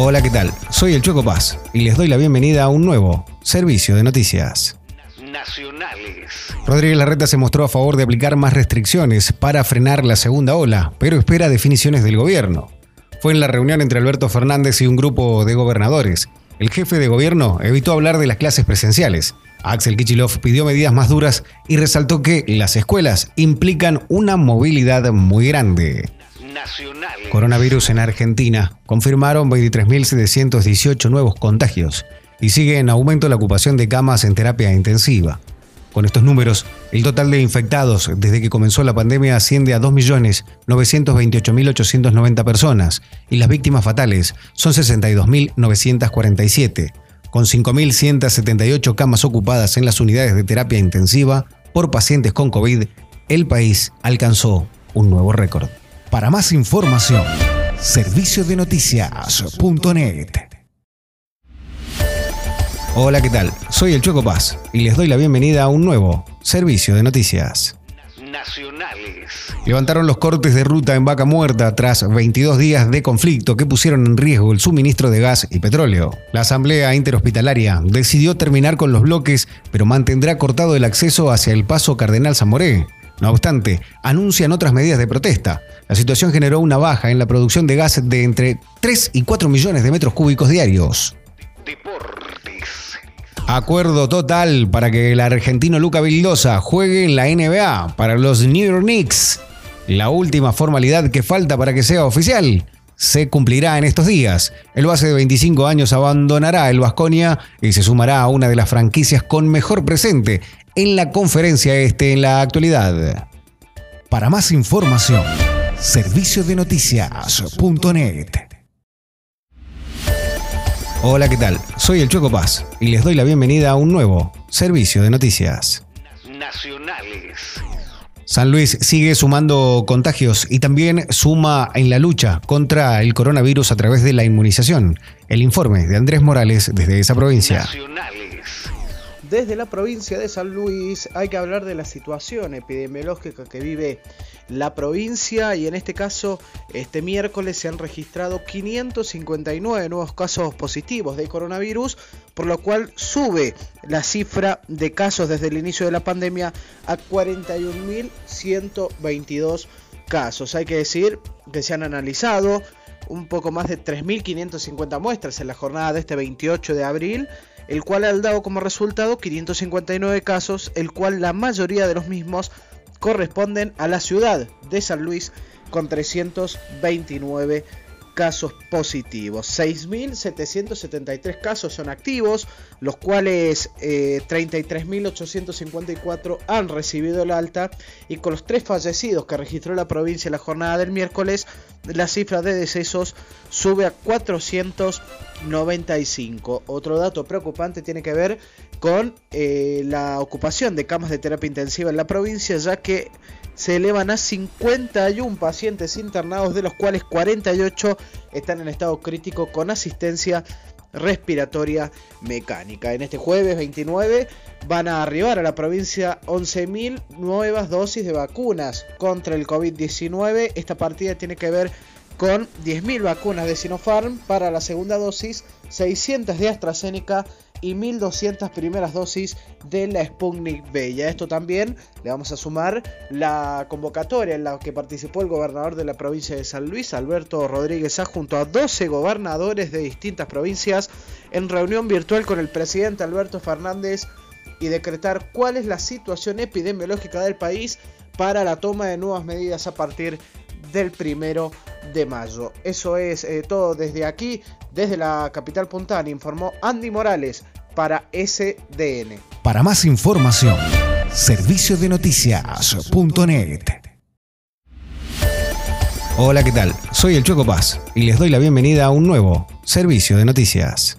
Hola, ¿qué tal? Soy el Chueco Paz y les doy la bienvenida a un nuevo servicio de noticias. Nacionales. Rodríguez Larreta se mostró a favor de aplicar más restricciones para frenar la segunda ola, pero espera definiciones del gobierno. Fue en la reunión entre Alberto Fernández y un grupo de gobernadores. El jefe de gobierno evitó hablar de las clases presenciales. Axel Kichilov pidió medidas más duras y resaltó que las escuelas implican una movilidad muy grande. Coronavirus en Argentina. Confirmaron 23.718 nuevos contagios y sigue en aumento la ocupación de camas en terapia intensiva. Con estos números, el total de infectados desde que comenzó la pandemia asciende a 2.928.890 personas y las víctimas fatales son 62.947, con 5.178 camas ocupadas en las unidades de terapia intensiva por pacientes con COVID, el país alcanzó un nuevo récord. Para más información, serviciodenoticias.net. Hola, ¿qué tal? Soy el Chueco Paz y les doy la bienvenida a un nuevo servicio de noticias. Nacionales. Levantaron los cortes de ruta en Vaca Muerta tras 22 días de conflicto que pusieron en riesgo el suministro de gas y petróleo. La Asamblea Interhospitalaria decidió terminar con los bloques, pero mantendrá cortado el acceso hacia el paso Cardenal Zamoré. No obstante, anuncian otras medidas de protesta. La situación generó una baja en la producción de gas de entre 3 y 4 millones de metros cúbicos diarios. Deportes. Acuerdo total para que el argentino Luca Vildosa juegue en la NBA para los New York Knicks. La última formalidad que falta para que sea oficial se cumplirá en estos días. El base de 25 años abandonará el Vasconia y se sumará a una de las franquicias con mejor presente en la conferencia este en la actualidad. Para más información, serviciodenoticias.net. Hola, ¿qué tal? Soy el Choco Paz y les doy la bienvenida a un nuevo servicio de noticias. Nacionales. San Luis sigue sumando contagios y también suma en la lucha contra el coronavirus a través de la inmunización. El informe de Andrés Morales desde esa provincia. Desde la provincia de San Luis hay que hablar de la situación epidemiológica que vive la provincia y en este caso este miércoles se han registrado 559 nuevos casos positivos de coronavirus, por lo cual sube la cifra de casos desde el inicio de la pandemia a 41.122 casos. Hay que decir que se han analizado un poco más de 3.550 muestras en la jornada de este 28 de abril el cual ha dado como resultado 559 casos, el cual la mayoría de los mismos corresponden a la ciudad de San Luis con 329 casos positivos. 6.773 casos son activos, los cuales 33.854 eh, han recibido el alta y con los tres fallecidos que registró la provincia la jornada del miércoles, la cifra de decesos sube a 495. Otro dato preocupante tiene que ver con eh, la ocupación de camas de terapia intensiva en la provincia, ya que se elevan a 51 pacientes internados, de los cuales 48 están en estado crítico con asistencia respiratoria mecánica. En este jueves 29 van a arribar a la provincia 11.000 nuevas dosis de vacunas contra el COVID-19. Esta partida tiene que ver con 10.000 vacunas de Sinopharm para la segunda dosis, 600 de AstraZeneca y 1.200 primeras dosis de la Sputnik V. Y a esto también le vamos a sumar la convocatoria en la que participó el gobernador de la provincia de San Luis, Alberto Rodríguez junto a 12 gobernadores de distintas provincias, en reunión virtual con el presidente Alberto Fernández y decretar cuál es la situación epidemiológica del país para la toma de nuevas medidas a partir del primero mayo. Eso es eh, todo desde aquí, desde la capital puntana, informó Andy Morales para SDN. Para más información, serviciodenoticias.net. Hola, ¿qué tal? Soy el Choco Paz y les doy la bienvenida a un nuevo servicio de noticias.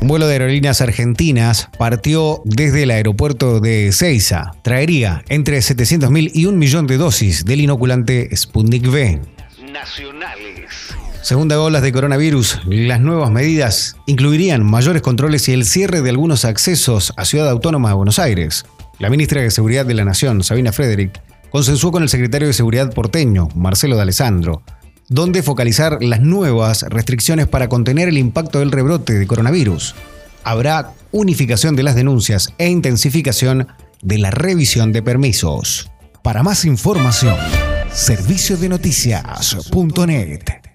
Un vuelo de aerolíneas argentinas partió desde el aeropuerto de Ceiza. Traería entre 700.000 y un millón de dosis del inoculante Sputnik V. Segunda olas de coronavirus, las nuevas medidas incluirían mayores controles y el cierre de algunos accesos a Ciudad Autónoma de Buenos Aires. La ministra de Seguridad de la Nación, Sabina Frederick, consensuó con el secretario de Seguridad porteño, Marcelo D'Alessandro, donde focalizar las nuevas restricciones para contener el impacto del rebrote de coronavirus. Habrá unificación de las denuncias e intensificación de la revisión de permisos. Para más información, serviciodenoticias.net.